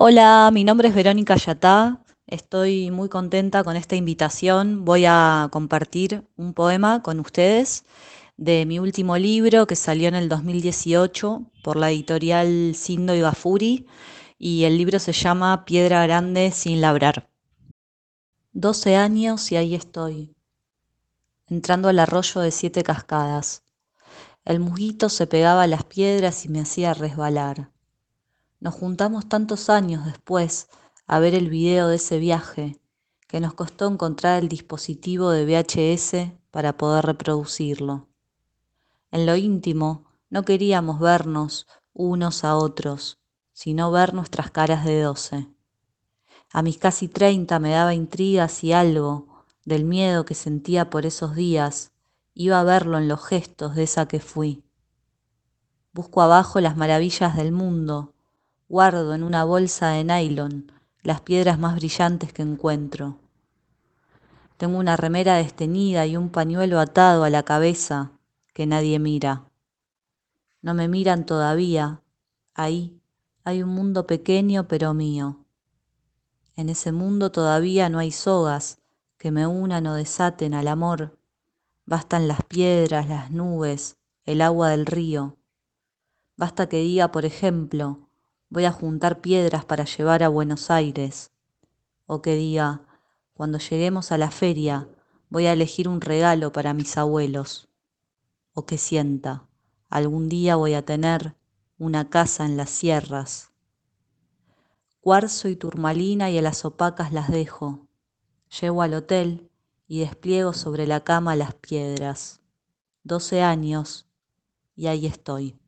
Hola, mi nombre es Verónica Yatá. Estoy muy contenta con esta invitación. Voy a compartir un poema con ustedes de mi último libro que salió en el 2018 por la editorial Sindo y Gafuri y el libro se llama Piedra Grande sin labrar. 12 años y ahí estoy, entrando al arroyo de siete cascadas. El musguito se pegaba a las piedras y me hacía resbalar. Nos juntamos tantos años después a ver el video de ese viaje que nos costó encontrar el dispositivo de VHS para poder reproducirlo. En lo íntimo no queríamos vernos unos a otros, sino ver nuestras caras de doce. A mis casi treinta me daba intrigas y algo del miedo que sentía por esos días iba a verlo en los gestos de esa que fui. Busco abajo las maravillas del mundo, guardo en una bolsa de nylon las piedras más brillantes que encuentro. Tengo una remera desteñida y un pañuelo atado a la cabeza que nadie mira. No me miran todavía. Ahí hay un mundo pequeño pero mío. En ese mundo todavía no hay sogas que me unan o desaten al amor. Bastan las piedras, las nubes, el agua del río. Basta que diga, por ejemplo, voy a juntar piedras para llevar a Buenos Aires. O que diga, cuando lleguemos a la feria, voy a elegir un regalo para mis abuelos. O que sienta, algún día voy a tener una casa en las sierras. Cuarzo y turmalina y a las opacas las dejo. Llego al hotel y despliego sobre la cama las piedras. Doce años y ahí estoy.